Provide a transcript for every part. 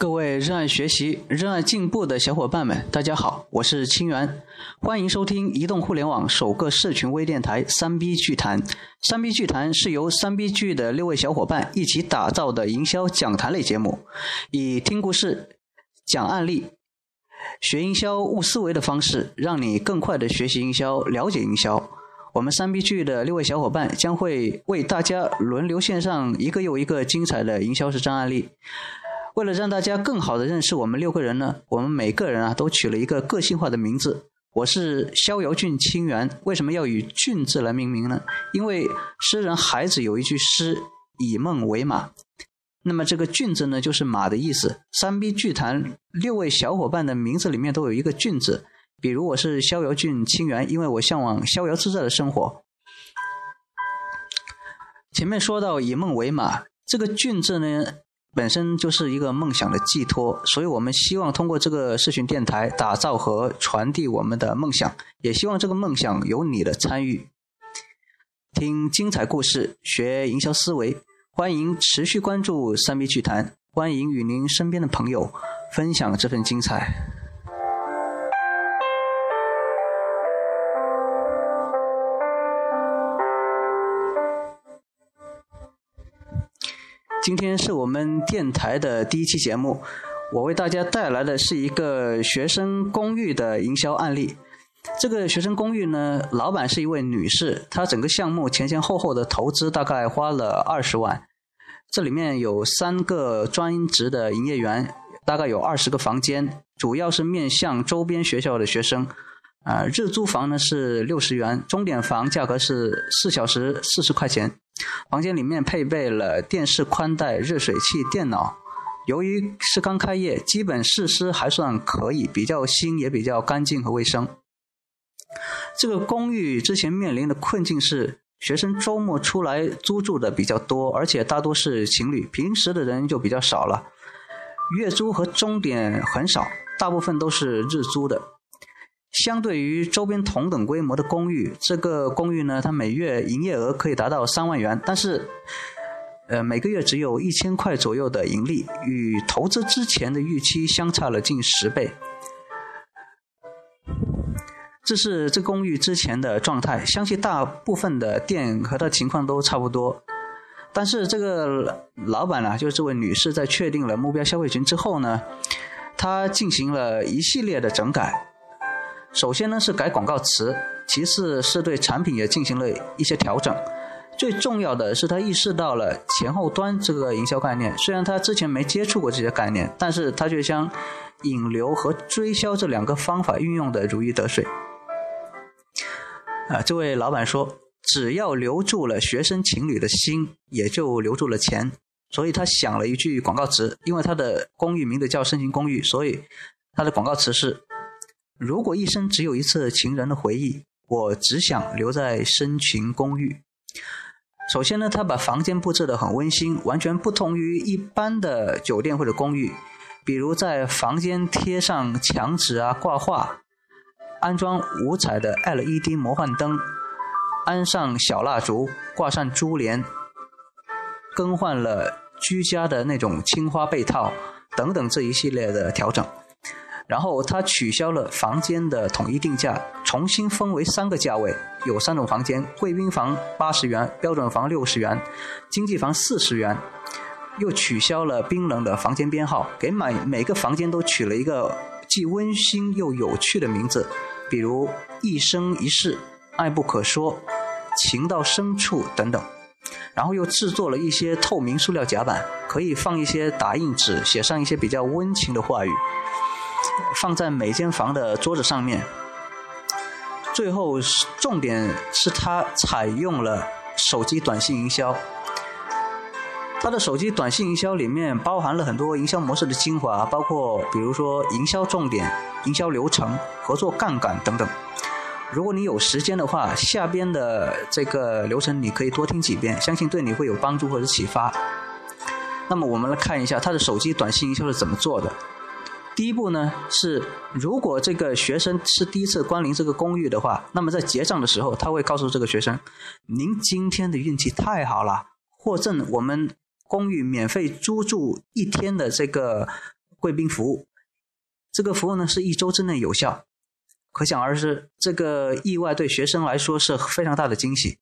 各位热爱学习、热爱进步的小伙伴们，大家好，我是清源，欢迎收听移动互联网首个社群微电台“三 B 剧谈”。三 B 剧谈是由三 B 剧的六位小伙伴一起打造的营销讲坛类节目，以听故事、讲案例、学营销悟思维的方式，让你更快的学习营销、了解营销。我们三 B 剧的六位小伙伴将会为大家轮流献上一个又一个精彩的营销实战案例。为了让大家更好的认识我们六个人呢，我们每个人啊都取了一个个性化的名字。我是逍遥郡清源，为什么要以“郡”字来命名呢？因为诗人海子有一句诗“以梦为马”，那么这个“郡”字呢就是马的意思。三 B 剧团六位小伙伴的名字里面都有一个“郡”字，比如我是逍遥郡清源，因为我向往逍遥自在的生活。前面说到“以梦为马”，这个“郡”字呢？本身就是一个梦想的寄托，所以我们希望通过这个社群电台打造和传递我们的梦想，也希望这个梦想有你的参与。听精彩故事，学营销思维，欢迎持续关注三 B 剧谈，欢迎与您身边的朋友分享这份精彩。今天是我们电台的第一期节目，我为大家带来的是一个学生公寓的营销案例。这个学生公寓呢，老板是一位女士，她整个项目前前后后的投资大概花了二十万。这里面有三个专职的营业员，大概有二十个房间，主要是面向周边学校的学生。啊，日租房呢是六十元，钟点房价格是四小时四十块钱。房间里面配备了电视、宽带、热水器、电脑。由于是刚开业，基本设施还算可以，比较新，也比较干净和卫生。这个公寓之前面临的困境是，学生周末出来租住的比较多，而且大多是情侣，平时的人就比较少了。月租和钟点很少，大部分都是日租的。相对于周边同等规模的公寓，这个公寓呢，它每月营业额可以达到三万元，但是，呃，每个月只有一千块左右的盈利，与投资之前的预期相差了近十倍。这是这公寓之前的状态，相信大部分的店和它情况都差不多。但是这个老板呢，就是这位女士，在确定了目标消费群之后呢，她进行了一系列的整改。首先呢是改广告词，其次是对产品也进行了一些调整。最重要的是，他意识到了前后端这个营销概念。虽然他之前没接触过这些概念，但是他却将引流和追销这两个方法运用的如鱼得水。啊，这位老板说，只要留住了学生情侣的心，也就留住了钱。所以他想了一句广告词，因为他的公寓名字叫深情公寓，所以他的广告词是。如果一生只有一次情人的回忆，我只想留在深情公寓。首先呢，他把房间布置得很温馨，完全不同于一般的酒店或者公寓。比如在房间贴上墙纸啊、挂画，安装五彩的 LED 魔幻灯，安上小蜡烛，挂上珠帘，更换了居家的那种青花被套等等这一系列的调整。然后他取消了房间的统一定价，重新分为三个价位，有三种房间：贵宾房八十元，标准房六十元，经济房四十元。又取消了冰冷的房间编号，给每每个房间都取了一个既温馨又有趣的名字，比如一生一世、爱不可说、情到深处等等。然后又制作了一些透明塑料夹板，可以放一些打印纸，写上一些比较温情的话语。放在每间房的桌子上面。最后，重点是它采用了手机短信营销。它的手机短信营销里面包含了很多营销模式的精华，包括比如说营销重点、营销流程、合作杠杆等等。如果你有时间的话，下边的这个流程你可以多听几遍，相信对你会有帮助或者启发。那么，我们来看一下他的手机短信营销是怎么做的。第一步呢是，如果这个学生是第一次光临这个公寓的话，那么在结账的时候，他会告诉这个学生：“您今天的运气太好了，获赠我们公寓免费租住一天的这个贵宾服务。这个服务呢是一周之内有效，可想而知，这个意外对学生来说是非常大的惊喜。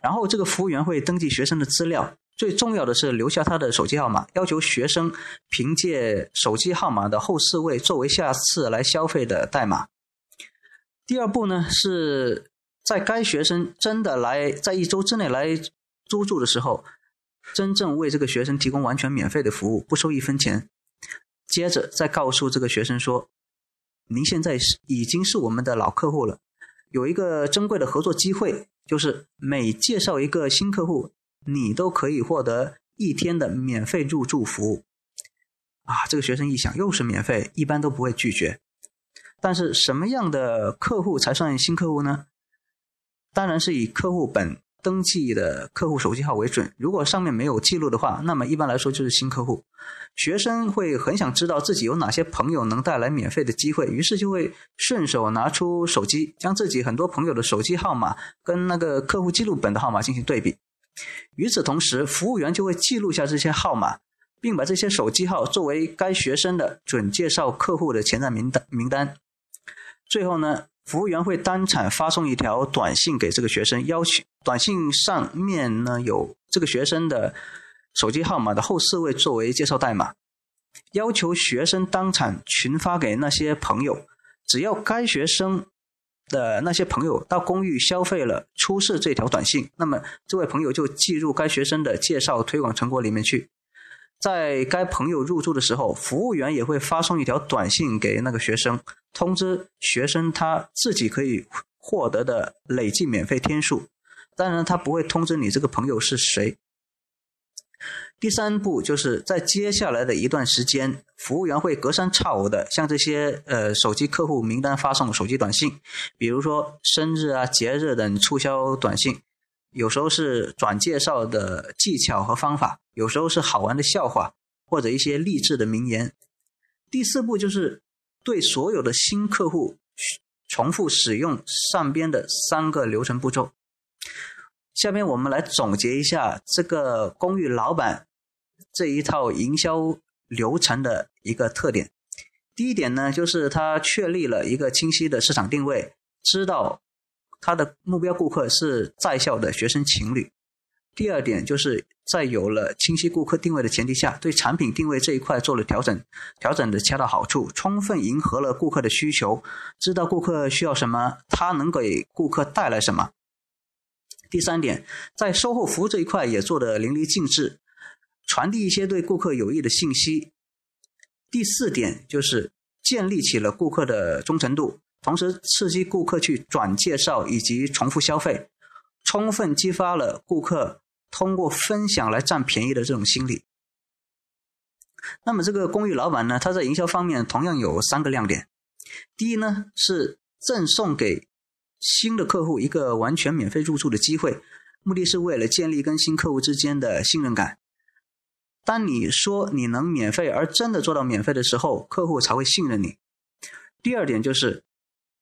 然后这个服务员会登记学生的资料，最重要的是留下他的手机号码，要求学生凭借手机号码的后四位作为下次来消费的代码。第二步呢是在该学生真的来在一周之内来租住的时候，真正为这个学生提供完全免费的服务，不收一分钱。接着再告诉这个学生说：“您现在是已经是我们的老客户了，有一个珍贵的合作机会。”就是每介绍一个新客户，你都可以获得一天的免费入住服务。啊，这个学生一想，又是免费，一般都不会拒绝。但是什么样的客户才算新客户呢？当然是以客户本。登记的客户手机号为准，如果上面没有记录的话，那么一般来说就是新客户。学生会很想知道自己有哪些朋友能带来免费的机会，于是就会顺手拿出手机，将自己很多朋友的手机号码跟那个客户记录本的号码进行对比。与此同时，服务员就会记录下这些号码，并把这些手机号作为该学生的准介绍客户的潜在名单名单。最后呢？服务员会当场发送一条短信给这个学生，要求短信上面呢有这个学生的手机号码的后四位作为介绍代码，要求学生当场群发给那些朋友。只要该学生的那些朋友到公寓消费了，出示这条短信，那么这位朋友就记入该学生的介绍推广成果里面去。在该朋友入住的时候，服务员也会发送一条短信给那个学生，通知学生他自己可以获得的累计免费天数。当然，他不会通知你这个朋友是谁。第三步就是在接下来的一段时间，服务员会隔三差五的向这些呃手机客户名单发送手机短信，比如说生日啊、节日等促销短信。有时候是转介绍的技巧和方法，有时候是好玩的笑话或者一些励志的名言。第四步就是对所有的新客户重复使用上边的三个流程步骤。下面我们来总结一下这个公寓老板这一套营销流程的一个特点。第一点呢，就是他确立了一个清晰的市场定位，知道。他的目标顾客是在校的学生情侣。第二点就是在有了清晰顾客定位的前提下，对产品定位这一块做了调整，调整的恰到好处，充分迎合了顾客的需求，知道顾客需要什么，他能给顾客带来什么。第三点，在售后服务这一块也做得淋漓尽致，传递一些对顾客有益的信息。第四点就是建立起了顾客的忠诚度。同时刺激顾客去转介绍以及重复消费，充分激发了顾客通过分享来占便宜的这种心理。那么这个公寓老板呢，他在营销方面同样有三个亮点。第一呢是赠送给新的客户一个完全免费入住的机会，目的是为了建立跟新客户之间的信任感。当你说你能免费，而真的做到免费的时候，客户才会信任你。第二点就是。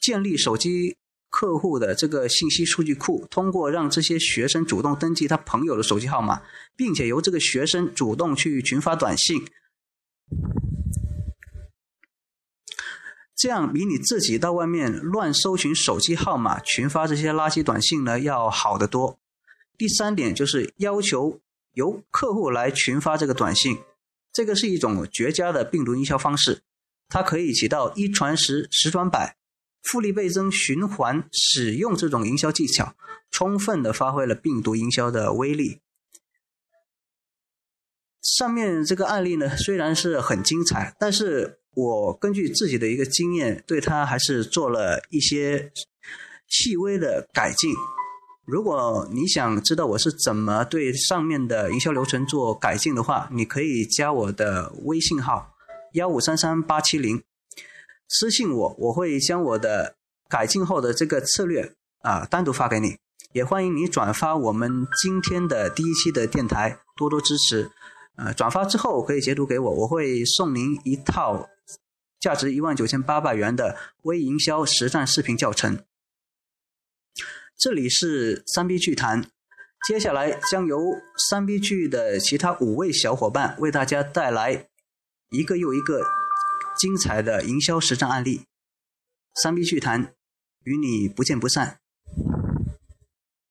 建立手机客户的这个信息数据库，通过让这些学生主动登记他朋友的手机号码，并且由这个学生主动去群发短信，这样比你自己到外面乱搜寻手机号码群发这些垃圾短信呢要好得多。第三点就是要求由客户来群发这个短信，这个是一种绝佳的病毒营销方式，它可以起到一传十，十传百。复利倍增、循环使用这种营销技巧，充分的发挥了病毒营销的威力。上面这个案例呢，虽然是很精彩，但是我根据自己的一个经验，对它还是做了一些细微的改进。如果你想知道我是怎么对上面的营销流程做改进的话，你可以加我的微信号幺五三三八七零。私信我，我会将我的改进后的这个策略啊单独发给你。也欢迎你转发我们今天的第一期的电台，多多支持。呃，转发之后可以截图给我，我会送您一套价值一万九千八百元的微营销实战视频教程。这里是三 B 剧谈，接下来将由三 B 剧的其他五位小伙伴为大家带来。一个又一个精彩的营销实战案例。三 B 剧谈与你不见不散。